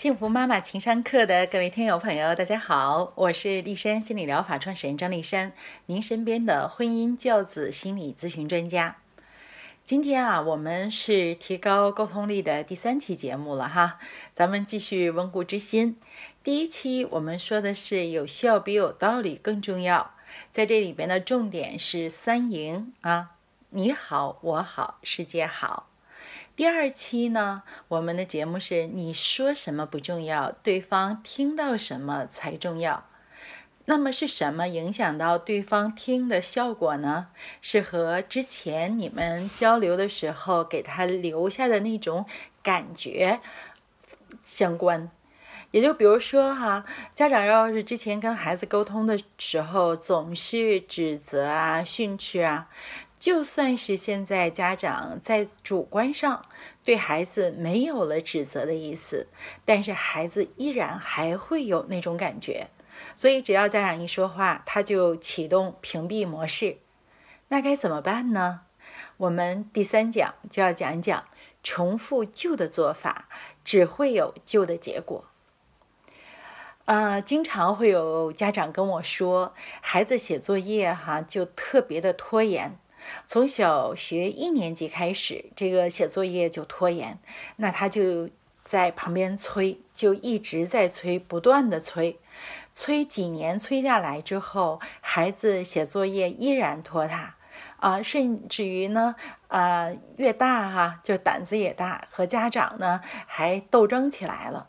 幸福妈妈情商课的各位听友朋友，大家好，我是丽山心理疗法创始人张丽山，您身边的婚姻教子心理咨询专家。今天啊，我们是提高沟通力的第三期节目了哈，咱们继续温故知新。第一期我们说的是有效比有道理更重要，在这里边的重点是三赢啊，你好，我好，世界好。第二期呢，我们的节目是你说什么不重要，对方听到什么才重要。那么是什么影响到对方听的效果呢？是和之前你们交流的时候给他留下的那种感觉相关。也就比如说哈，家长要是之前跟孩子沟通的时候总是指责啊、训斥啊。就算是现在家长在主观上对孩子没有了指责的意思，但是孩子依然还会有那种感觉，所以只要家长一说话，他就启动屏蔽模式。那该怎么办呢？我们第三讲就要讲一讲，重复旧的做法只会有旧的结果。呃，经常会有家长跟我说，孩子写作业哈就特别的拖延。从小学一年级开始，这个写作业就拖延，那他就在旁边催，就一直在催，不断的催，催几年催下来之后，孩子写作业依然拖沓，啊，甚至于呢，呃，越大哈，就胆子也大，和家长呢还斗争起来了，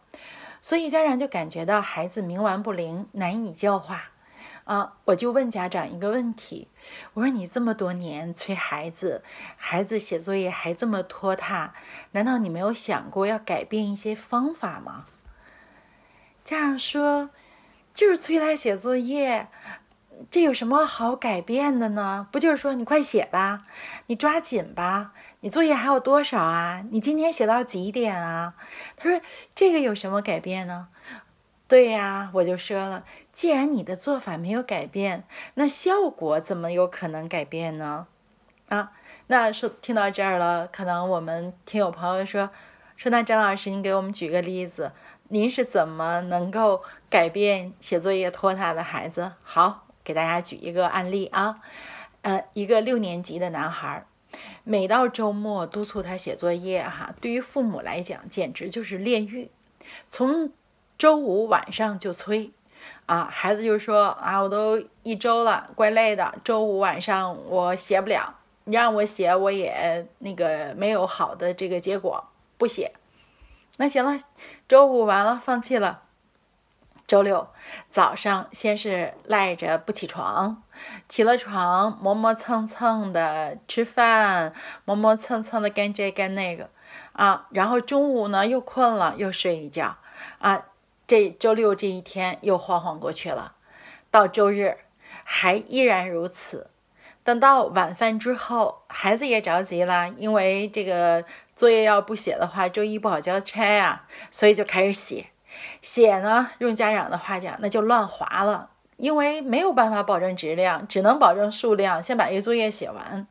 所以家长就感觉到孩子冥顽不灵，难以教化。啊，我就问家长一个问题，我说你这么多年催孩子，孩子写作业还这么拖沓，难道你没有想过要改变一些方法吗？家长说，就是催他写作业，这有什么好改变的呢？不就是说你快写吧，你抓紧吧，你作业还有多少啊？你今天写到几点啊？他说这个有什么改变呢？对呀，我就说了。既然你的做法没有改变，那效果怎么有可能改变呢？啊，那说听到这儿了，可能我们听友朋友说说，那张老师，您给我们举个例子，您是怎么能够改变写作业拖沓的孩子？好，给大家举一个案例啊，呃，一个六年级的男孩，每到周末督促他写作业，哈，对于父母来讲简直就是炼狱，从周五晚上就催。啊，孩子就说啊，我都一周了，怪累的。周五晚上我写不了，你让我写我也那个没有好的这个结果，不写。那行了，周五完了放弃了。周六早上先是赖着不起床，起了床磨磨蹭蹭的吃饭，磨磨蹭蹭的干这干那个啊，然后中午呢又困了，又睡一觉啊。这周六这一天又晃晃过去了，到周日还依然如此。等到晚饭之后，孩子也着急了，因为这个作业要不写的话，周一不好交差啊，所以就开始写。写呢，用家长的话讲，那就乱划了，因为没有办法保证质量，只能保证数量，先把这作业写完。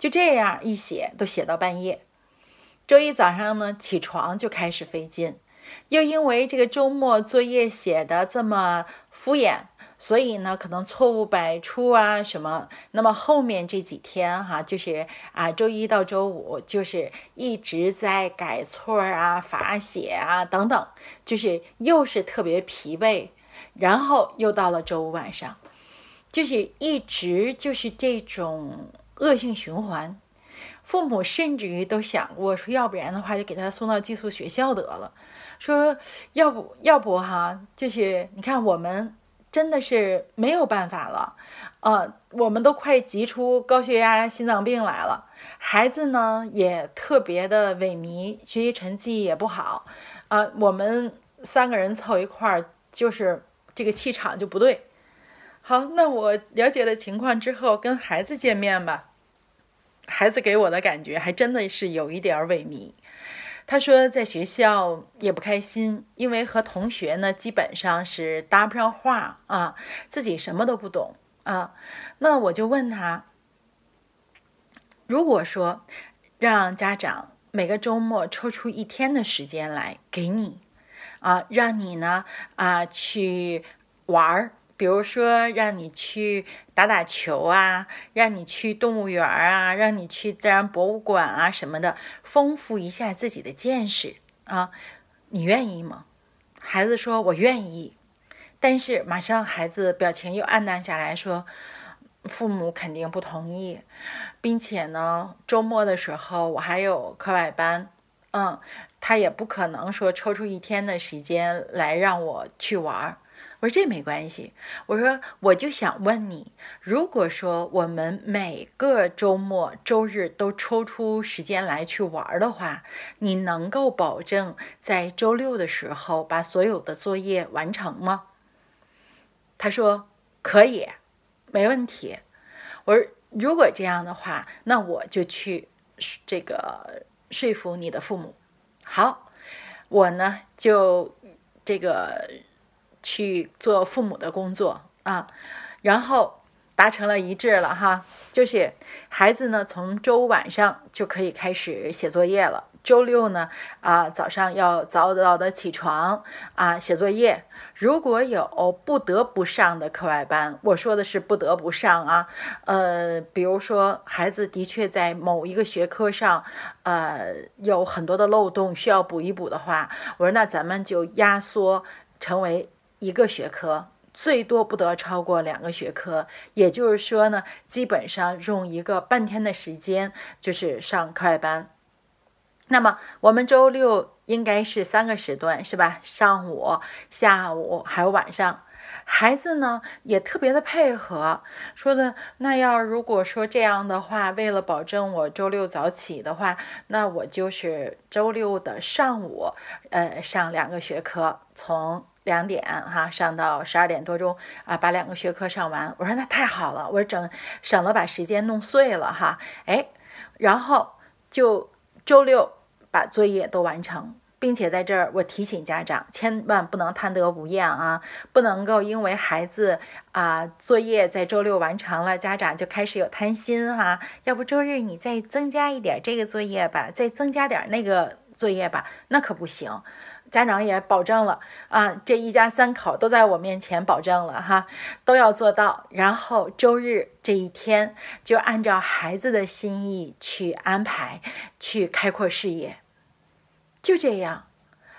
就这样一写，都写到半夜。周一早上呢，起床就开始费劲。又因为这个周末作业写的这么敷衍，所以呢，可能错误百出啊什么。那么后面这几天哈，就是啊，周一到周五就是一直在改错啊、罚写啊等等，就是又是特别疲惫。然后又到了周五晚上，就是一直就是这种恶性循环。父母甚至于都想过说，要不然的话就给他送到寄宿学校得了。说要不要不哈，就是你看我们真的是没有办法了，呃，我们都快急出高血压、心脏病来了。孩子呢也特别的萎靡，学习成绩也不好，啊，我们三个人凑一块儿，就是这个气场就不对。好，那我了解了情况之后，跟孩子见面吧。孩子给我的感觉还真的是有一点萎靡。他说在学校也不开心，因为和同学呢基本上是搭不上话啊，自己什么都不懂啊。那我就问他，如果说让家长每个周末抽出一天的时间来给你啊，让你呢啊去玩儿，比如说让你去打打球啊，让你去动物园啊，让你去自然博物馆啊什么的，丰富一下自己的见识啊，你愿意吗？孩子说：“我愿意。”但是马上孩子表情又黯淡下来说：“父母肯定不同意，并且呢，周末的时候我还有课外班，嗯，他也不可能说抽出一天的时间来让我去玩儿。”我说：“这没关系。”我说：“我就想问你，如果说我们每个周末周日都抽出时间来去玩的话，你能够保证在周六的时候把所有的作业完成吗？”他说：“可以，没问题。”我说：“如果这样的话，那我就去这个说服你的父母。”好，我呢就这个去做父母的工作啊，然后达成了一致了哈，就是孩子呢从周五晚上就可以开始写作业了。周六呢，啊，早上要早早的起床啊，写作业。如果有不得不上的课外班，我说的是不得不上啊，呃，比如说孩子的确在某一个学科上，呃，有很多的漏洞需要补一补的话，我说那咱们就压缩成为一个学科，最多不得超过两个学科。也就是说呢，基本上用一个半天的时间就是上课外班。那么我们周六应该是三个时段，是吧？上午、下午还有晚上。孩子呢也特别的配合，说的那要如果说这样的话，为了保证我周六早起的话，那我就是周六的上午，呃，上两个学科，从两点哈上到十二点多钟啊，把两个学科上完。我说那太好了，我说整省了把时间弄碎了哈。哎，然后就周六。把作业都完成，并且在这儿我提醒家长，千万不能贪得无厌啊！不能够因为孩子啊作业在周六完成了，家长就开始有贪心哈。要不周日你再增加一点这个作业吧，再增加点那个作业吧，那可不行。家长也保证了啊，这一家三口都在我面前保证了哈，都要做到。然后周日这一天就按照孩子的心意去安排，去开阔视野。就这样，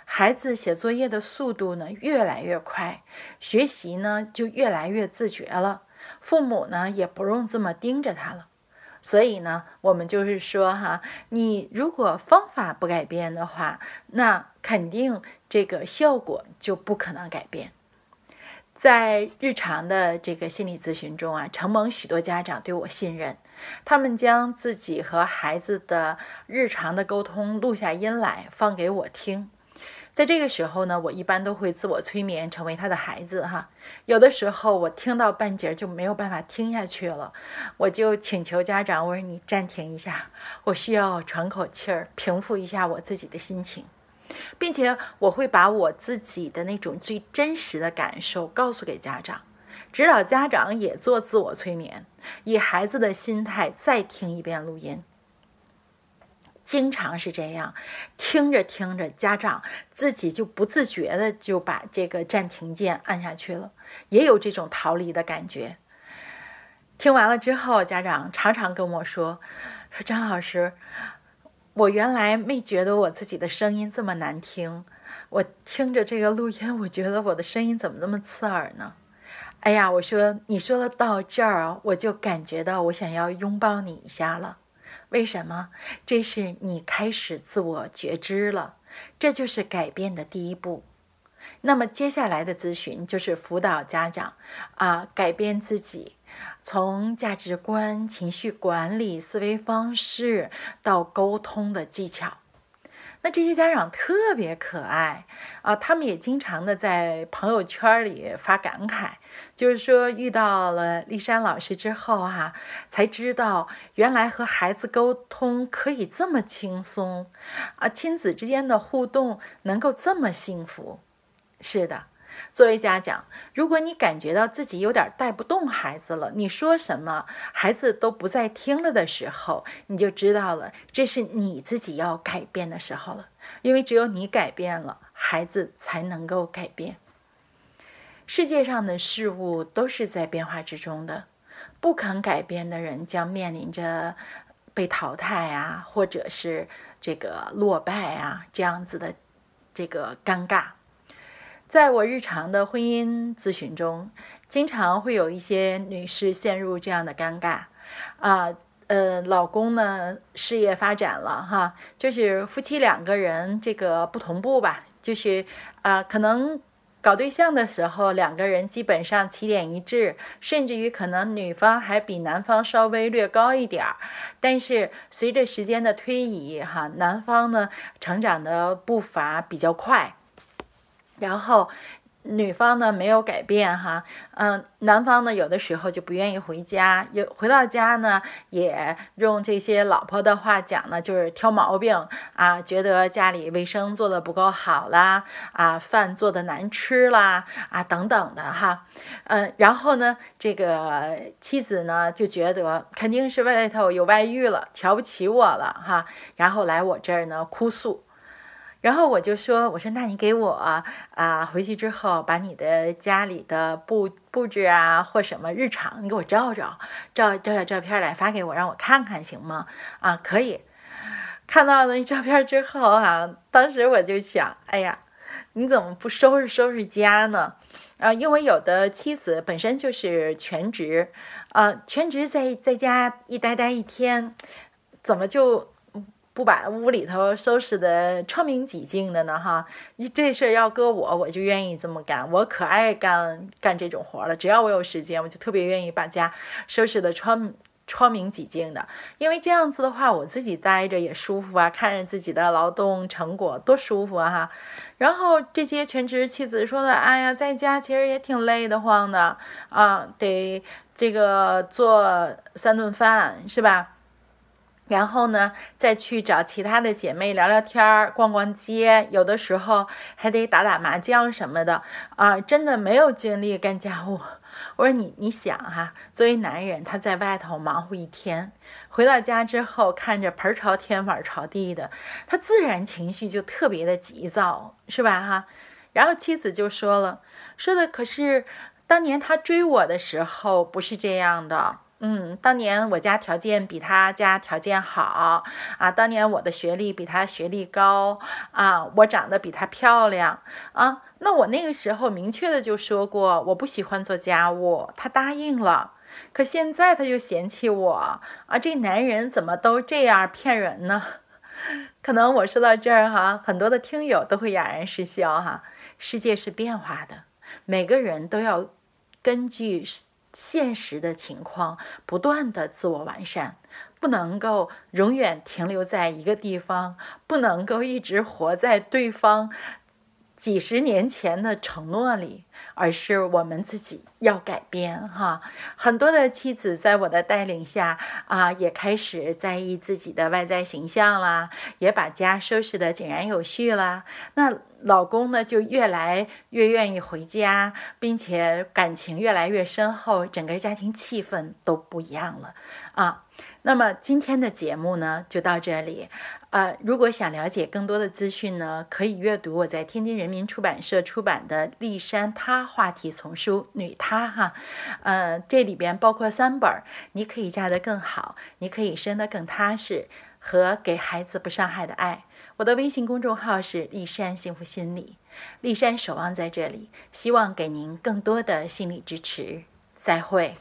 孩子写作业的速度呢越来越快，学习呢就越来越自觉了，父母呢也不用这么盯着他了。所以呢，我们就是说哈，你如果方法不改变的话，那肯定这个效果就不可能改变。在日常的这个心理咨询中啊，承蒙许多家长对我信任，他们将自己和孩子的日常的沟通录下音来放给我听。在这个时候呢，我一般都会自我催眠，成为他的孩子哈。有的时候我听到半截就没有办法听下去了，我就请求家长，我说你暂停一下，我需要喘口气儿，平复一下我自己的心情，并且我会把我自己的那种最真实的感受告诉给家长，指导家长也做自我催眠，以孩子的心态再听一遍录音。经常是这样，听着听着，家长自己就不自觉的就把这个暂停键按下去了，也有这种逃离的感觉。听完了之后，家长常常跟我说：“说张老师，我原来没觉得我自己的声音这么难听，我听着这个录音，我觉得我的声音怎么那么刺耳呢？”哎呀，我说你说的到这儿，我就感觉到我想要拥抱你一下了。为什么？这是你开始自我觉知了，这就是改变的第一步。那么接下来的咨询就是辅导家长啊，改变自己，从价值观、情绪管理、思维方式到沟通的技巧。那这些家长特别可爱啊，他们也经常的在朋友圈里发感慨，就是说遇到了丽珊老师之后哈，才知道原来和孩子沟通可以这么轻松啊，亲子之间的互动能够这么幸福。是的。作为家长，如果你感觉到自己有点带不动孩子了，你说什么孩子都不再听了的时候，你就知道了，这是你自己要改变的时候了。因为只有你改变了，孩子才能够改变。世界上的事物都是在变化之中的，不肯改变的人将面临着被淘汰啊，或者是这个落败啊这样子的这个尴尬。在我日常的婚姻咨询中，经常会有一些女士陷入这样的尴尬啊。呃，老公呢，事业发展了哈，就是夫妻两个人这个不同步吧，就是啊，可能搞对象的时候，两个人基本上起点一致，甚至于可能女方还比男方稍微略高一点儿，但是随着时间的推移哈，男方呢成长的步伐比较快，然后。女方呢没有改变哈，嗯，男方呢有的时候就不愿意回家，有回到家呢也用这些老婆的话讲呢，就是挑毛病啊，觉得家里卫生做的不够好啦，啊，饭做的难吃啦，啊，等等的哈，嗯，然后呢，这个妻子呢就觉得肯定是外头有外遇了，瞧不起我了哈，然后来我这儿呢哭诉。然后我就说：“我说，那你给我啊，回去之后把你的家里的布布置啊，或什么日常，你给我照照，照照下照片来发给我，让我看看，行吗？啊，可以。看到那照片之后啊，当时我就想，哎呀，你怎么不收拾收拾家呢？啊，因为有的妻子本身就是全职，啊，全职在在家一待待一天，怎么就？”不把屋里头收拾的窗明几净的呢？哈，你这事儿要搁我，我就愿意这么干。我可爱干干这种活了，只要我有时间，我就特别愿意把家收拾的窗窗明几净的。因为这样子的话，我自己待着也舒服啊，看着自己的劳动成果多舒服啊！哈。然后这些全职妻子说的，哎呀，在家其实也挺累得慌的啊，得这个做三顿饭，是吧？然后呢，再去找其他的姐妹聊聊天儿、逛逛街，有的时候还得打打麻将什么的啊，真的没有精力干家务。我说你，你想哈，作为男人，他在外头忙活一天，回到家之后，看着盆朝天、碗朝地的，他自然情绪就特别的急躁，是吧哈？然后妻子就说了，说的可是当年他追我的时候不是这样的。嗯，当年我家条件比他家条件好啊，当年我的学历比他学历高啊，我长得比他漂亮啊，那我那个时候明确的就说过我不喜欢做家务，他答应了，可现在他就嫌弃我啊，这男人怎么都这样骗人呢？可能我说到这儿哈，很多的听友都会哑然失笑哈，世界是变化的，每个人都要根据。现实的情况，不断的自我完善，不能够永远停留在一个地方，不能够一直活在对方。几十年前的承诺里，而是我们自己要改变哈。很多的妻子在我的带领下啊，也开始在意自己的外在形象啦，也把家收拾的井然有序啦。那老公呢，就越来越愿意回家，并且感情越来越深厚，整个家庭气氛都不一样了啊。那么今天的节目呢，就到这里。呃，如果想了解更多的资讯呢，可以阅读我在天津人民出版社出版的《丽山她话题丛书》女她哈。呃，这里边包括三本，你可以嫁得更好，你可以生得更踏实，和给孩子不伤害的爱。我的微信公众号是丽山幸福心理，丽山守望在这里，希望给您更多的心理支持。再会。